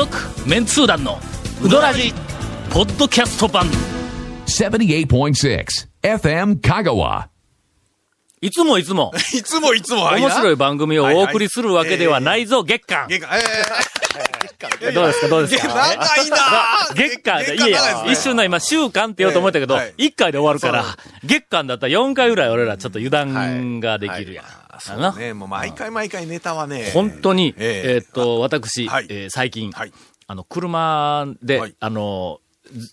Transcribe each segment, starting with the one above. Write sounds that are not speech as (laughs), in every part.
続メンツー団のウドラジポッドキャスト版。78.6 FM Kagawa. いつもいつも。(laughs) いつもいつも、はい。面白い番組をお送りするわけではないぞ、月間。月間、ええどうですか、どうですか？長いな。月間で、いやいや、一瞬の今、週間って言おうと思ったけど一回で終わるから月間だったら4回ぐらい俺らちょっと油断ができるやん。あの。ね、もう毎回毎回ネタはね。本当に、ええ。えーっと、私、はい。えー最近、はい。あの、車で、はい。あの、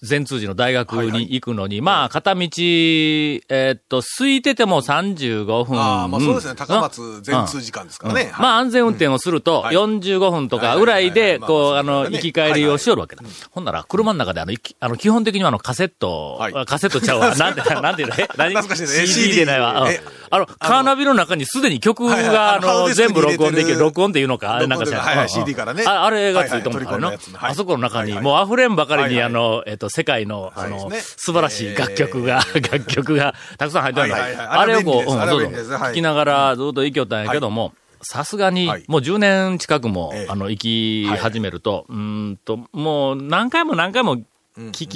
全通寺の大学に行くのに、まあ、片道、えーっと、空いてても35分。ああ、まあそうですね。高うん。松全通時間ですからね。まあ安全運転をすると、はい。45分とかぐらいで、はいはいはいこう、まああの、行き帰りをしよるわけだ。ほんなら、車の中で、あの、いきあの、基本的にはあの、カセット、カセットちゃうわ。なんて、(laughs) なんていうの？え？何？懐かしいね。CD でないわ。あの、カーナビの中にすでに曲はいはい。が、ああの全部録音できる。録音っていうのかあれなんかしら録音ではいはい。うん。うん CD からね。ああれがついてもはいはい。あるのあそこの中に、はいはい。もう溢れんばかりに、はいはい。あの、えっと、世界の、あの、そうですね。素晴らしい楽曲が、(laughs) 楽曲が、たくさん入ってるはいあれをこう、うん、あれはそうそう便利です。はい。聞きながらずっと行きよったんやけども、さすがにはい、もう10年近くも、ええ。あの、行き始めると、うーんと、もう何回も何回も聞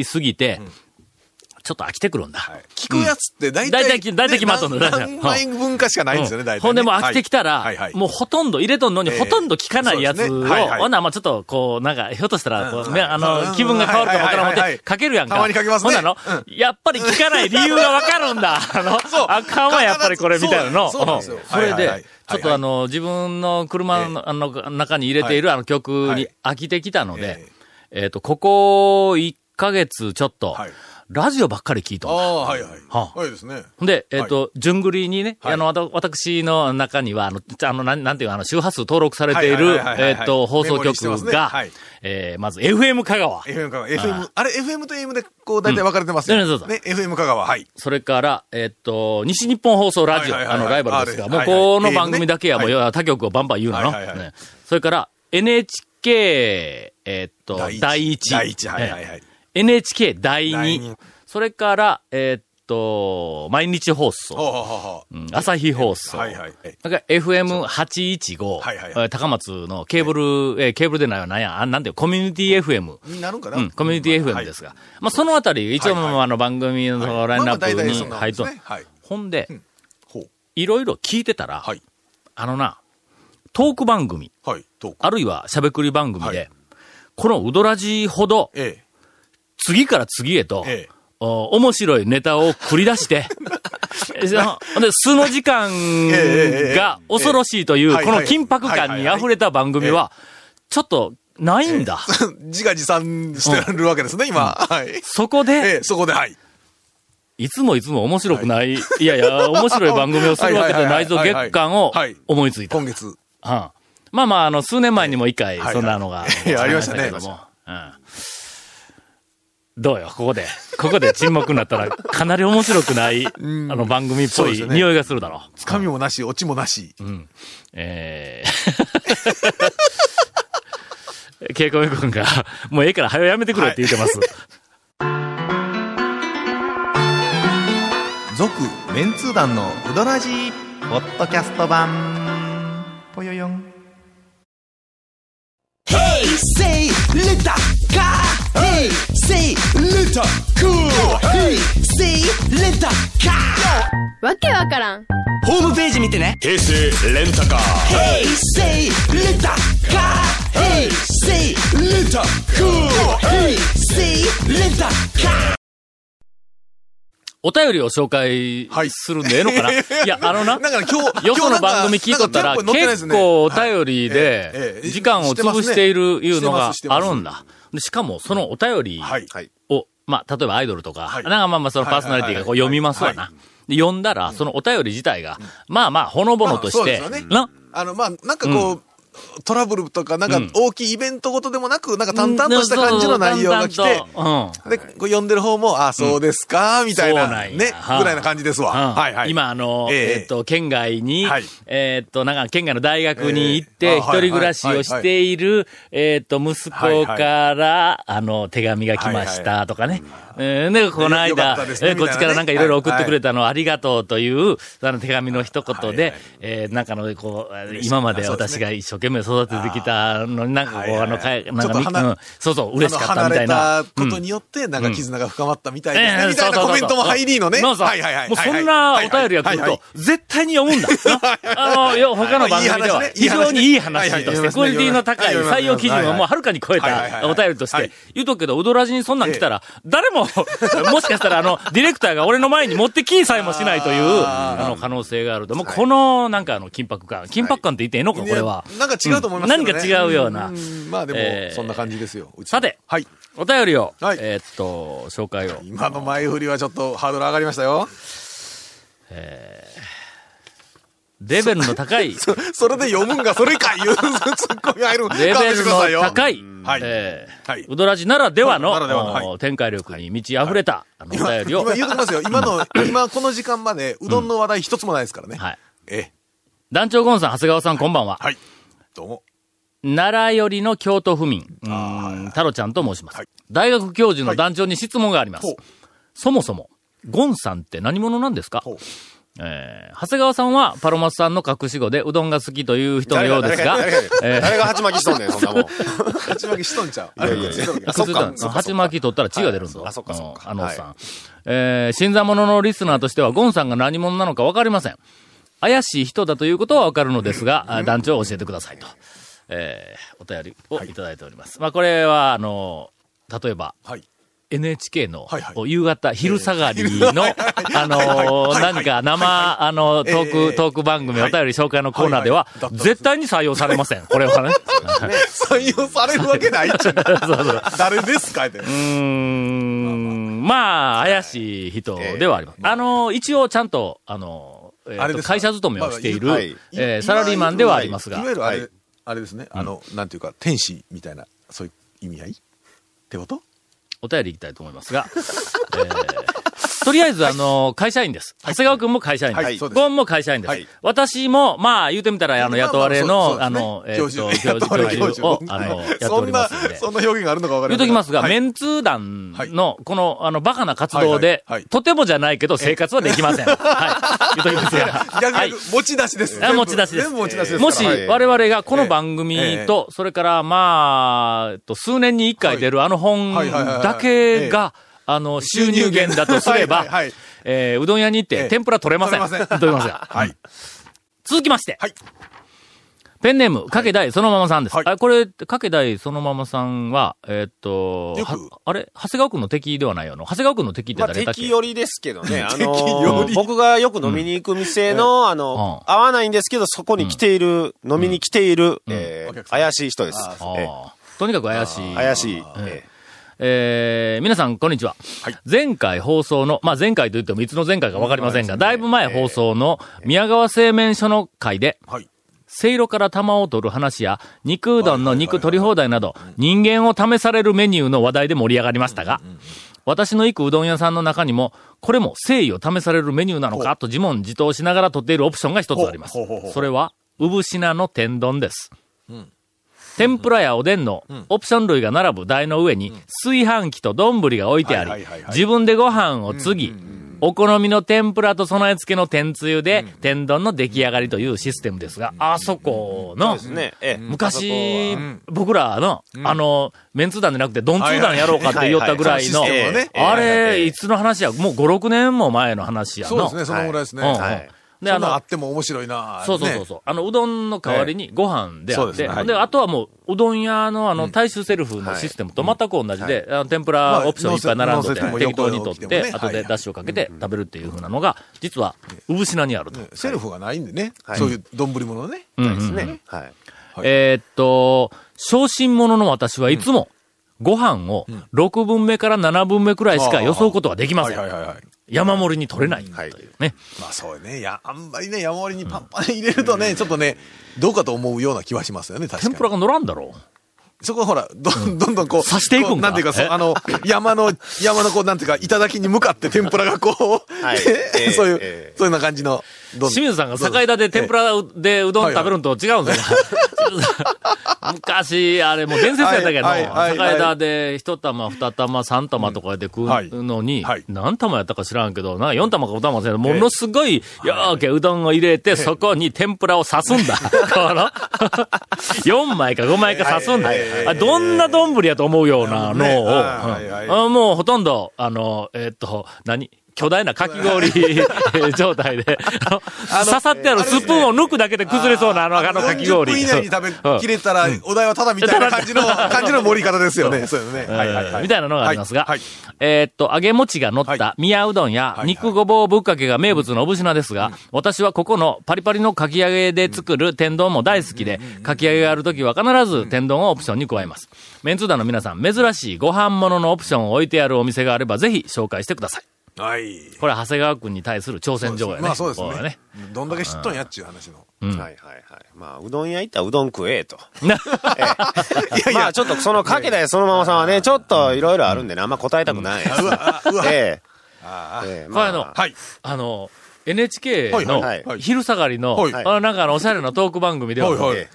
きすぎて、ちょっと飽きてくるんだ。聞くやつって大大体、体大体決まっとんの。ね大体何枚分かしかないんですよね、大体ね。ほんでもう飽きてきたら、もうほとんど入れとんのに、ええ。ほとんど聞かないやつを、ほんならまあちょっとこう、なんか、ひょっとしたら、こう、うん。ね、あうん。の、気分が変わるかもわからん思って、かけるやんか。たまにかけますね。ほんなの、やっぱり聞かない理由がわかるんだ。(laughs) あの、あかんわ、やっぱりこれ、みたいなの。それでちょっとあの、自分の車の中に入れているあの曲にはい。飽きてきたのでえ、え。っと、ここ1ヶ月ちょっとはい、ラジオばっかり聞いとんだ。ああ、はいはい。はあ。はいですね。で、えっ、と、順繰りにね、はい。あの、私の中には、あの、ちあの、なん、なんていうのあの、周波数登録されているはいはいはいはい、はい。えっと、放送局がねはい、えーまず、FM 香川。FM 香川。FM、あれ、FM と AM でこう大体分かれてますよ。うん。そうそうね、FM 香川、はい。それから、えっと、西日本放送ラジオ、はいはいはいはい。あの、ライバルですが、もう、この番組だけはもう、は他局をバンバン言うのの。はいはいはい。ね。それから、NHK、えっと、第一。第一、はいはいはい。え NHK 第二第二。それから、えっと、毎日放送。ほうほうん朝日放送。はいはいはいそれから FM815、はいはいはいえー高松のケーブル、えーケーブルでないわ、なんや、あなんていう、コミュニティ FM。なるんかなうん、コミュニティ FM ですが。まあ、そのあたり、一応、はいはいまああの、番組のはいラインナップに入っと、ねはいほんで、ほう。いろいろ聞いてたら、はい。あのな、トーク番組、はい。あるいはしゃべくり番組で、はいこのウドラジほど、え次から次へと、え。ええ。お面白いネタを繰り出して、(laughs) ほんで、素の時間ええが恐ろしいという、この緊迫感に溢れた番組は、ちょっとないんだ。(laughs) 自画自賛してるわけですね、今。はい。そこで、ええ、そこで、はい。いつもいつも面白くない、い、やいや、面白い番組をするわけじゃないぞ、月間をはい思いついた。今月。うんまあまあ、あの、数年前にも一回、はいそんなのが、(laughs) ありましたねけども。うん。どうよ、ここで。ここで沈黙になったら、かなり面白くない、あの、番組っぽい匂いがするだろつかみもなし、オチもなし。う。えー。(laughs) ケイコミ君が、もうええから早やめてくれって言ってます。(laughs) 続メンツー団のウドラジーポッドキャスト版ぽよよん say レタカー Hey! Say! タカー Hey! Say! タカーわけわからんホームページ見てね平成レンタカー Hey! Say! タカー Hey! Say! タカー Hey! ッタカーお便りを紹介はいするんでええのかな、い、や、あのな、(laughs) なんか今日、よその番組聞いとったら、結構お便りでえ、え時間を潰しているいうのがあるんだ。でしかも、そのお便りはい。はい。を、まあ、例えばアイドルとか、はい。なんかまあまあそのパーソナリティがこうはいはいはい読みますわな。はで読んだら、そのお便り自体が、まあまあ、ほのぼのとしてな、あの、まあ、なんかこう、トラブルとか、なんか大きいイベントごとでもなく、なんか淡々とした感じの内容が来て。で、こう読んでる方も、あ、そうですか、みたいな、ね、はあ。ぐらいな感じですわ。うん。はいはい。今、あの、ええ。えっと、県外に、はい。えっと、なんか、県外の大学に行っえて、一人暮らしをしている、えっと、息子から、あの、手紙が来ましたとかね。えーね、この間、ねえーこっちからなんかいろいろ送ってくれた。たのありがとうという、あの手紙の一言ではいはい、えーなんかの、こう、今まで私が一生懸命育ててきたのに、なんかこう、はいはいあの、かえなんかうんそうそう、嬉しかったみたいな。あの離れたことうんによって、なんか絆が深まったみたいですね。ええみたいなコメントも入りのね。そうそう。はいはいはい。もうそんなお便りが来ると、絶対に読むんだ。(laughs) あの、よ他の番組では、非常にいい話として、クオリティの高い採用基準をもうはるかに超えたお便りとしてはい、言うとくけど、うどらじにそんなん来たら、誰も、(laughs) もしかしたらあの、ディレクターが俺の前に持ってきさえもしないという、あの、可能性があると。もうこの、なんかあの、緊迫感。緊迫感って言っていいのか、これは。なんか違うと思いますね何か違うような。んまあでえーも、そんな感じですよ。さてはい。お便りを、はいえーっと、紹介を。今の前振りはちょっとハードル上がりましたよ。レベルの高い、(laughs) そそれで読むんがそれかいう (laughs) ツッコミ入る。んレベルの高い、はい。えーはい。うどらじならではの、ならではのはい。お展開力に満ち溢れた、あの、お便りを、今言うときますよ。今の、(laughs) 今この時間までうどんの話題一つもないですからね。はい。ええ。団長ゴンさん、長谷川さん、こんばんは。はい。どうも。奈良寄りの京都府民、うーん太郎ちゃんと申します。はい。大学教授の団長に質問があります。そもそも、ゴンさんって何者なんですか？えー長谷川さんはパロマスさんの隠し子でうどんが好きという人のようですが、えー誰が鉢巻きしとんねん、そんなもん。勝ち負けしとんちゃう。いやいやそっか鉢巻き取ったら血が出るんだ。はいあそっかそっかうんあのおっさん。えー新参者のリスナーとしては、ゴンさんが何者なのかわかりません。怪しい人だということはわかるのですが、あ団長を教えてくださいと。えーお便りをいただいております。まあ、これは、あの、例えば、はい。NHK の夕方、昼下がりの、あのー、何か生、あの、トーえク、えトーク番組、おはい。便り紹介のコーナーでは絶対に採用されません。これはね。(laughs) 採用されるわけないっちゅう誰ですかって。うーん、まあ、怪しい人ではあります。あの、一応ちゃんと、あの、会社勤めをしている、えーサラリーマンではありますが。いわ、ゆるあれはい、あれですね。あの、なんていうか、天使みたいな、そういう意味合い？ってこと？お便りいきたいと思いますが、(laughs) えーとりあえず、あの、会社員です。長谷川くんも会社員です。ゴンも会社員です。はい。私も、まあ、言うてみたら、あの、雇われの、あの、えっ、と、教教授を、教あの、やっておりますんで。、そんな表現があるのかわかりません言うときますが、はい。メンツー団の、この、あの、バカな活動で、とてもじゃないけど、生活はできません。はい。言うときますが。(laughs) 逆はい。逆、持ち出しです。あ持ち出しです。全部持ち出しです。もし、はい。我々がこの番組ええ。と、それから、まあ、えっと数年に一回出るあの本だけが、あの、収入源だとすればはえーうどん屋に行って、ええ。天ぷら取れません。取れません。(laughs) 取れません。はい。続きまして。はい。ペンネーム、かけだいそのままさんです。はい。あ、これ、かけだいそのままさんは、えーっと、あれ？長谷川くんの敵ではないよな。長谷川くんの敵ってまあ、誰だっけ、敵寄りですけどね。(laughs) あの僕がよく飲みに行く店の、あの、うん。合わないんですけど、そこに来ている、飲みに来ている、えー怪しい人です。ああえー。とにかく怪しい。ー。怪しい。えええー皆さん、こんにちは。前回放送の、まあ、前回と言ってもいつの前回かわかりませんが、だいぶ前放送の宮川製麺所の会で、はい。せいろから玉を取る話や、肉うどんの肉取り放題など、人間を試されるメニューの話題で盛り上がりましたが、私の行くうどん屋さんの中にも、これも誠意を試されるメニューなのかと自問自答しながら取っているオプションが一つあります。それは、うぶしなの天丼です。天ぷらやおでんのオプション類が並ぶ台の上に、炊飯器と丼が置いてあり自分でご飯を継ぎ、お好みの天ぷらと備え付けの天つゆで、天丼の出来上がりというシステムですが、あそこの、昔、僕らの、あの、メンツ団じゃなくて、ドンツー団やろうかって言ったぐらいの、あれ、いつの話や、もう5、6年も前の話やの。そうですね、そのぐらいですね。うんうんはいで、あのあ、っても面白いなそうそうそうそう。あの、うどんの代わりにご飯であって、ですね。はい。で、あとはもう、うどん屋のあの、大衆セルフのシステムと全く同じで、あの天ぷらオプションいっぱい並んでて、まあ適当に取って、ね。後でダッシュをかけて食べるっていうふうなのが、実は、うぶしなにあると。セルフがないんでね。はい。そういう丼物ね。うんですね。はい。はい。えーっと、小心者の私はいつも、ご飯を6分目から7分目くらいしか予想ことはできません。はいはいはいはい。山盛りに取れないとはいいうね。まあそうね。いや、あんまりね、山盛りにパンパンに入れるとね、ちょっとね、どうかと思うような気はしますよね、確かに。天ぷらが乗らんだろう。そこはほら、どんどんどんこう、刺していくんかこうなんていうか、あの、山の、山のこう、なんていうか、頂に向かって天ぷらがこう、(laughs) そういう、ええそういうような感じの、清水さんが境田で天ぷらでうどん食べるのと違うんですよ。(laughs) 昔、あれもう伝説やったけど、はいはいはい酒田で一玉、二玉、三玉とかで食うのに何玉やったか知らんけど、な四玉か五玉か知らんけどものすごい、よーけうどんを入れて、そこに天ぷらを刺すんだ。(laughs) この、4枚か5枚か刺すんだ。あどんな丼やと思うようなのを、もうほとんど、あの、えーっと、何？巨大なかき氷 (laughs) 状態で、刺さってあるスプーンを抜くだけで崩れそうなあの、あのかき氷。40分以内に食べきれたら、お題はただみたいな感じの、感じの盛り方ですよね。そうですね。はいはいはい。みたいなのがありますが、はい。えーっと、揚げ餅が乗っはた宮うどんやはい肉ごぼうぶっかけが名物のおぶしなですが、私はここのパリパリのかき揚げで作る天丼も大好きで、かき揚げがあるときは必ず天丼をオプションに加えます。メンツー団の皆さん、珍しいご飯物のオプションを置いてあるお店があればぜひ紹介してください。はい。これは長谷川君に対する挑戦状やね。まあそうですこれはね。どんだけ知っとんやっちゅう話の。うんはいはいはい。まあ、うどん屋行ったらうどん食えと。なまあ、ちょっとそのかけだよそのままさんはね、ちょっといろいろあるんでね、あんま答えたくない。うわ、うわ。ええああのはい。あの、NHK の昼下がりの、はいあのなんかあのおしゃれなトーク番組では、はいはいえ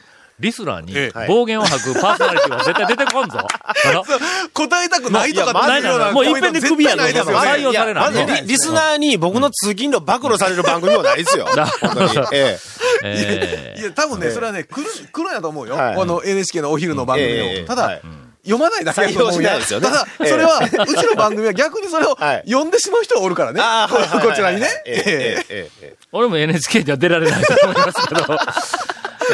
リスナーに暴言を吐くパーソナリティは絶対出てこんぞ。(laughs) 答えたくないとかないよ。もう一遍でクやで。採用されない。リスナーに僕の通勤路暴露される番組はないですよ。(laughs) ええ。いや、多分ね、それはね、来る、来るやと思うよ。この NHK のお昼の番組を。ただ、読まないだけだと思う。ただ、それは、うちの番組は逆にそれを読んでしまう人がおるからね。こちらにね。俺も NHK には出られないと思いますけど。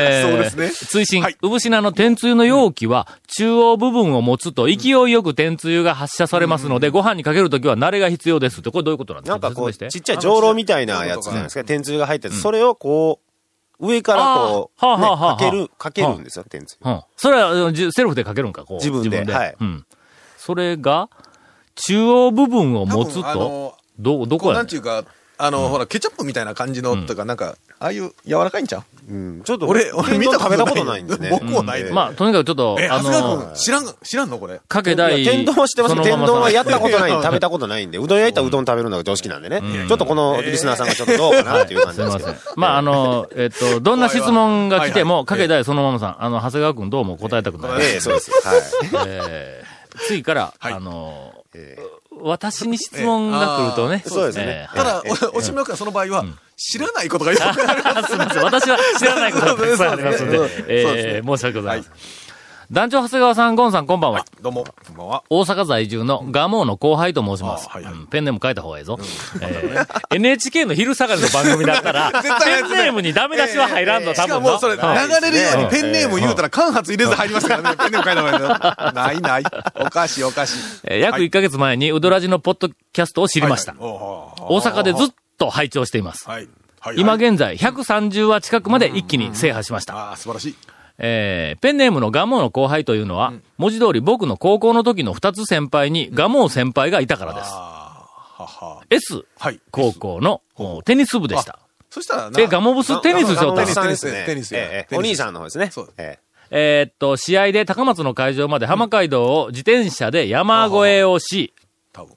えー (laughs) そうですね。追伸、はい。うぶしなの天つゆの容器は、中央部分を持つと勢いよく天つゆが発射されますので、ご飯にかけるときは慣れが必要ですって、これどういうことなんですか？なんかこう、ちっちゃい上炉みたいなやつじゃないですか？天つゆが入ってて、それをこう、上からこう、はあはあはあ。ねかける、かけるんですよ、天つゆ。うん。それは、セルフでかけるんか、こう。自分で。はい。うん。それが、中央部分を持つとの、ど、どこやねなんていうか、あの、ほら、ケチャップみたいな感じの、とか、なんか、ああいう柔らかいんちゃう？うんちょっと、俺、俺見た食べたことないんですね。僕もないで。まあ、とにかくちょっと、え、あ長谷川の君、、知らん、知らんのこれ。かけ大。いや天丼は知ってます天丼はやったことない (laughs) 食べたことないんで、うどん屋行ったらうどん食べるのが常識なんでね。ちょっとこのリスナーさんがちょっとどうかなっていう感じすみませんですけど。。まあ、あの、えっと、どんな質問が来ても、かけ大そのままさん、あの、長谷川くんどうも答えたくない。ええ、そうです。はい。えー次から、はいあの、え私に質問が来るとね。(laughs) えそうですね。えーただ、おおしめくんその場合は、知らないことがよくある。あすみません。私は知らないことがたくさんありますんで。申し訳ございません。団長長谷川さん、ゴンさん、こんばんは。どうも、こんばんは。大阪在住のガモーの後輩と申します。あはいはいうんペンネーム書いた方がいいぞ。えー NHK の昼下がりの番組だったら、(laughs) ペンネームにダメ出しは入らんの、多分のしかも、それ、流れるようにペンネーム言うたら、間髪入れず入りますからね。ペンネーム書いた方がいい (laughs) ないない。おかしいおかしい。えー約1ヶ月前にウドラジのポッドキャストを知りました。はいはい大阪でずっと拝聴しています。はい。はい。今現在130話近くまで一気に制覇しました。ああ、素晴らしい。えーペンネームのガモーの後輩というのは、文字通り僕の高校の時の2つ先輩にガモー先輩がいたからです。はは。S はい。高校のおテニス部でした。そしたらなえ、ガモブステニスしようとガモブスさんですね。テニステニスええテニスお兄さんの方ですね。そうええーっと、試合で高松の会場まで浜街道を自転車で山越えをし。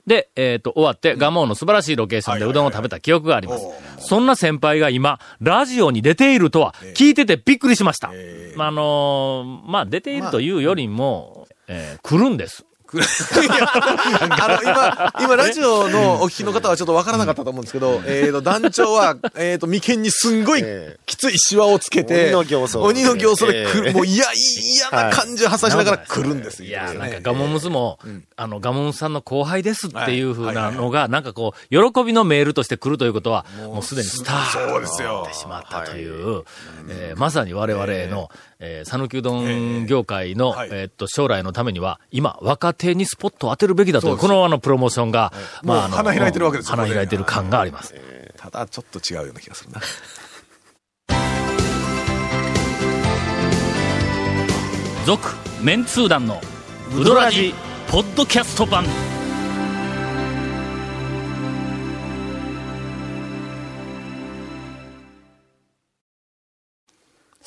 で、えーっと、終わって、ガモーの素晴らしいロケーションでうどんを食べた記憶があります。そんな先輩が今、ラジオに出ているとは、聞いててびっくりしました。えまあ、あのーまあ、出ているというよりも、えー来るんです。い。や (laughs) あの、今、今、ラジオのお聞きの方はちょっとわからなかったと思うんですけど、えっと、団長は、えっと、眉間にすんごいええきついシワをつけて、鬼の形相鬼の形相で来る、ええもう嫌、嫌な感じを挟しながら来るんですよ。いや、なんかガモムスも、あの、ガモムスさんの後輩ですっていう風なのが、なんかこう、喜びのメールとして来るということは、もうすでにスターになってしまったという、えーまさに我々の、えー、讃岐うどん業界の、はいえーっと、将来のためには、今、若手にスポットを当てるべきだとこのあの、プロモーションが、まあ、あの、もう花開いてるわけですよ花開いてる感があります。ただ、ちょっと違うような気がするな。続、メンツー団の、ウドラジ、ポッドキャスト版。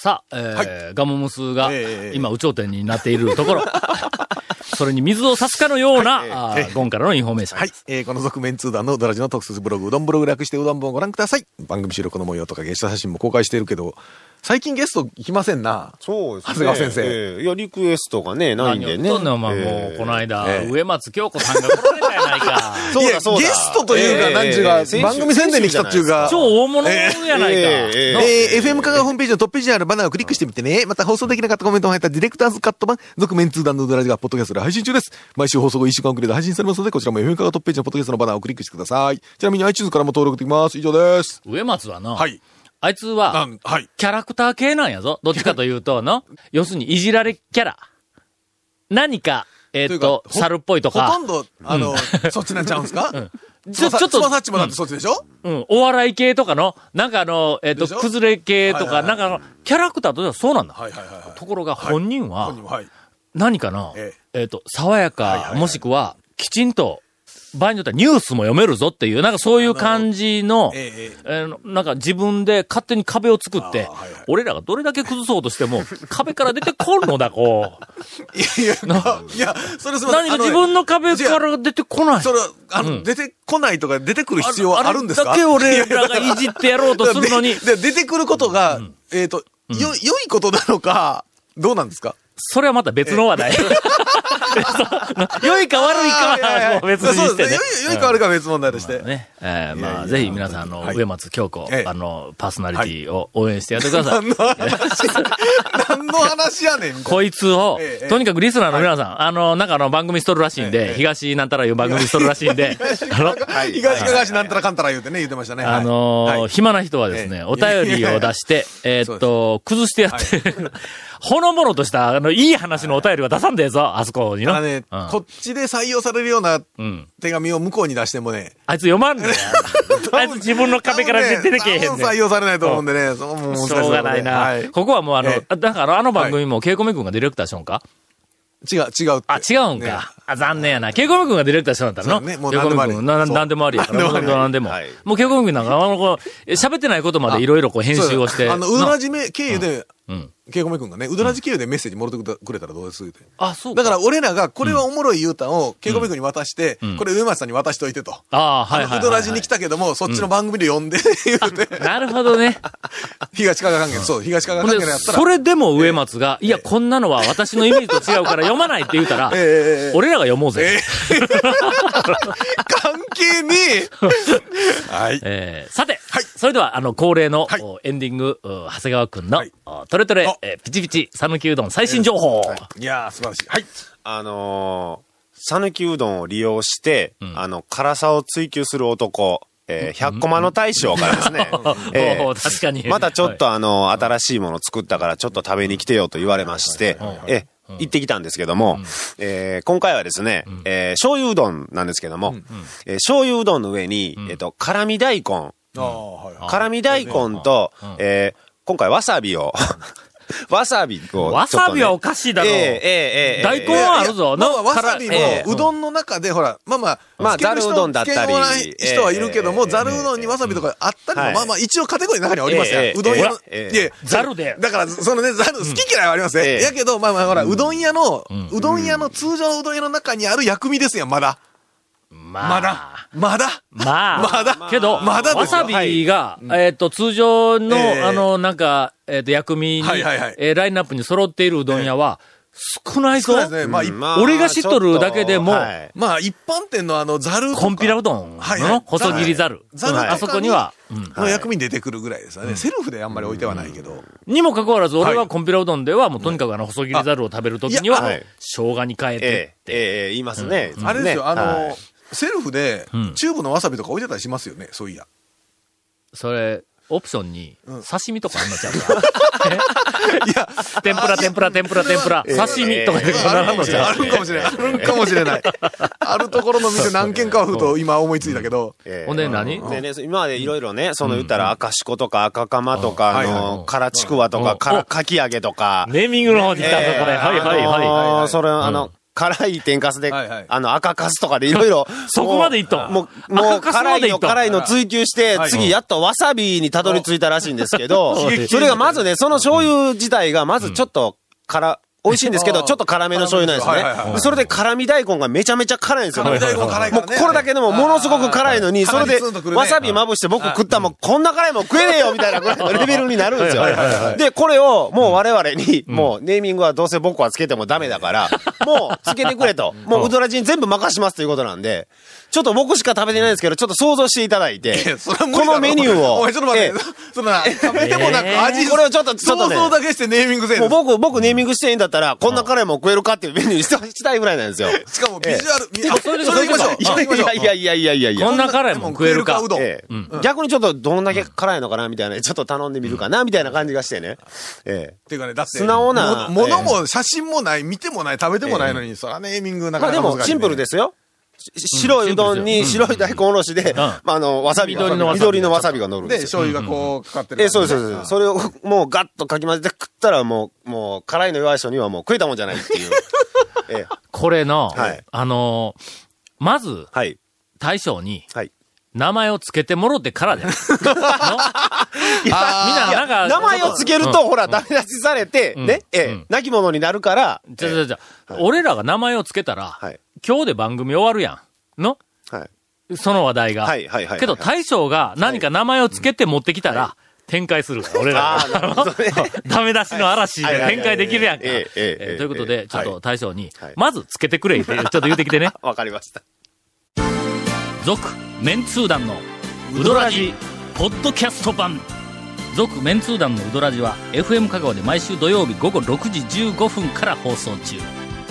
さあ、えーガモムスがええ今、有頂天になっているところ。(laughs) それに水を差すかのような、あーゴンからのインフォメーションはい。えーこの続麺通団のうどらじの特設ブログ、うどんブログ略してうどん本をご覧ください。番組収録の模様とかゲスト写真も公開しているけど、最近ゲスト来ませんな。そうですね。長谷川先生ええいや、リクエストがね、ないんでね。何を言っとんねん、お前もう、ええこの間、ええ植松京子さんが来られたやないか。(laughs) そうだ、そうだ。ゲストというか、ええなんちゅうかええ、番組宣伝に来たっていうか。超大物やないか。ええええのえー FM 香川ホームページのトップページにあるバナーをクリックしてみてね。また放送できなかったコメントも入ったディレクターズカット版、続面通談のドラジがポッドキャストで配信中です。毎週放送後1週間遅れで配信されますので、こちらも FM 香川トップページのポッドキャストのバナーをクリックしてください。ちなみに iTunes からも登録できます。以上です。植松はの、はい。あいつははい。キャラクター系なんやぞ。どっちかというと、(laughs) の、要するにいじられキャラ。何か、えーっと、猿っぽいとか。ほと、んど、あの、そっちなんちゃうんすか？(laughs) ちょちょっとつまさっちもだってそっちでしょ？うん、お笑い系とかの、なんかあの、えーっと、でしょ？崩れ系とか、なんかあの、キャラクターとしてはそうなんだ。はいはいはいはい。ところが本人ははい。何かな、ええ。っ、と、爽やか、もしくは、きちんと、場合によってはニュースも読めるぞっていう、なんかそういう感じの、ええなんか自分で勝手に壁を作って、俺らがどれだけ崩そうとしても、(laughs) 壁から出てこんのだ、こう。いやいや、いや、それす。何か自分の壁から出てこない。それは、あの、うん。出てこないとか出てくる必要はあるんですか？だけ俺らがいじってやろうとするのに、でで出てくることが、えっと、よ、良いことなのか、どうなんですか？それはまた別の話題。良いか悪いかは別にしてね。良いか悪いかは別問題として。ね。えーまあ、ぜひ皆さん、あの、はい。植松京子、ええ。あの、パーソナリティを応援してやってください。何の話何の話やねん。こいつをとにかくリスナーの皆さん、あの、なんかあの番組しとるらしいんで、東なんたらいう番組しとるらしいんで、(laughs) あの、な。東かがしなんたらかんたら言うてね、言ってましたね。あの暇な人はですね、ええ。お便りを出して、(laughs) えーっと、崩してやって、ほのぼのとした、あの、いい話のお便りは出さんでええぞ、あそこにの。ただね、うんこっちで採用されるようなうん。手紙を向こうに出してもね、あいつ読まんねん。(laughs) あいつ自分の壁から出てけえへんね採用されないと思うんでね、そうもう難ししょうがないな。はいここはもうあの、だからあの番組も、ケイコメ君がディレクターしよんか？違う、違う。あ、違うんか。ねあ、残念やな。ケイコメ君がディレクターしだったらねもうケイコメ君、な何でもありやから。何でももうケイコメ君なんか、あの、こう喋ってないことまでいろいろこう編集をして。あの、うどらじめ経由で、うん。ケイコメ君がね、うどらじ経由でメッセージもろてくれたらどうです？って。あ、そうか。だから俺らが、これはおもろい言うたんを、ケイコメ君に渡してん、これ上松さんに渡しといてと。ああ、はい。うどらじに来たけども、そっちの番組で呼んで、言うて、(laughs) なるほどね。(laughs) 東加賀関係、そう、東加賀ほんで関係のやったら、それでも植松が、いや、こんなのは私のイメージと違うから読まないって言うたら、(laughs) 俺らが読もうぜ。え関係ねえはい。えーさて、はい。それでは、あの、恒例の、はい。おエンディング、う長谷川くんの、はい。おトレトレあ、えーピチピチ、讃岐うどん最新情報。い。やー、素晴らしい。はい。あのー、讃岐うどんを利用して、ん。あの、辛さを追求する男、えー、100コマの大将からですね、(laughs) 確かに。またちょっとあの、新しいもの作ったからちょっと食べに来てよと言われまして、え、行ってきたんですけども、えー今回はですね、えー醤油うどんなんですけども、えー醤油うどんの上に、えっと、辛味大根。辛味大根と、えー今回わさびを、(laughs) わさびわさびはおかしいだろ。うええええええ。大根はあるぞ。まあ、のわさびもうどんの中で、ほら、まあまあ、まあざるうどんだったり。人はいるけども、ええざるうどんにわさびとかあったりも、はい。まあまあ、一応カテゴリーの中にはありますよ。ええ。うどん屋。の。ええ。いやざるで。だから、そのね、ざる、好き嫌いはありますね。ええ。やけど、まあまあ、ほら、うどん屋の、うどん屋の、通常のうどん屋の中にある薬味ですよ、まだ。まあ、まだ？まだ？まあ、まだ？けど、まだわさびが、えっ、と、通常の、ええ。あの、なんか、えっ、と、薬味に、はいはいはい。えーラインナップに揃っているうどん屋は、少ないぞ。まあ、俺が知っとるだけでもまあ、一般店のあの、ざるとか。コンピラうどんの、細切りざる。ざるあそこには、うん。の薬味に出てくるぐらいですよね。セルフであんまり置いてはないけど。にもかかわらず、俺ははいコンピラうどんでは、もうとにかくあの、細切りざるを食べるときには、生姜に変えてええ、言いますね。あれですよ、あのい、セルフでうん、チューブのわさびとか置いてたりしますよね、そういや。それ、オプションにうん、刺身とかあんのちゃうか？(laughs) いや、天ぷら、天ぷら、天ぷら、天ぷら、刺身とかでこんなあるかもしれない。あのちゃう？るかもしれない。あるかもしれない。あるところの店何軒かはふと今思いついたけど。ええほんで何？でね、今までいろいろね、その言ったら赤しことか赤釜とか、あはいの、辛ちくわとうん。か、辛かき揚げとか、ネーミングの方に来たぞ、これ。ええはいはいあはのーそれ、あの、辛い天かすで、はいはい。あの、赤かすとかでいろいろ。(laughs) そこまでいっとんもう、もう、辛いの、辛いの追求して、はい。次やっとわさびにたどり着いたらしいんですけどそれがまずね、その醤油自体がまずちょっと辛、美味しいんですけど、ちょっと辛めの醤油なんですはいはいはいはい。ね。それで辛味大根がめちゃめちゃ辛いんですよ。辛味大根辛いかもうらねこれだけでもものすごく辛いのに、はいそれでわさびまぶして僕食ったらもうこんな辛いもん食えねえよみたいなぐらいのレベルになるんですよ。で、これをもう我々に、もうネーミングはどうせ僕はつけてもダメだから、もうつけてくれと。もうウドラジに全部任しますということなんで、ちょっと僕しか食べてないんですけど、ちょっと想像していただいてこのメニューを。お前ちょっと待ってええ。そんな、食べてもなく味、これをちょっとちょっとね想像だけしてネーミングせえもう僕、僕ネーミングしていいんだったら、こんな辛いもん食えるかっていうメニューにしてしたいぐらいなんですよ。しかもビジュアル、みあそれで行きましょう。いやいやいやいやいやいやいやこんな辛いもん食えるか。逆にちょっとどんだけ辛いのかなみたいな、ちょっと頼んでみるかなみたいな感じがしてね。ええっていうかね、だって。素直なものも写真もない、見てもない、食べてもないのに、そらネーミングなかまあでなか難しいね。もシンプルですよ。し白いうどんに白い大根おろしで、まああの、わさびが、緑のわさび緑のわさびが乗るんで、ですよ。醤油がこう、かかってる。ええ、そうです、そうです。それをもうガッとかき混ぜて食ったらもう、もう辛いの弱い人にはもう食えたもんじゃないっていう。(laughs) ええ、これの、はい。あのーまず、はい。大将に、はい。名前をつけてもろてからじゃない。(laughs) みんな、なんか、名前をつけると、ほら、ダメ出しされて、ん。ね、え亡き者になるから、じゃじゃじゃ、俺らが名前をつけたら、はい。今日で番組終わるやん。の？はい。その話題が。はいはいはいけど、大将が何か名前をつけて持ってきたら、展開する俺ら。(laughs) ダメ出しの嵐で展開できるやんか。ということで、ちょっとはい大将にはい、まずつけてくれって、ちょっと言うてきてね。(laughs) わかりました。続、メンツー団のウドラジ、ポッドキャスト版。続、メンツー団のウドラジは、FM 香川で毎週土曜日午後6時15分から放送中。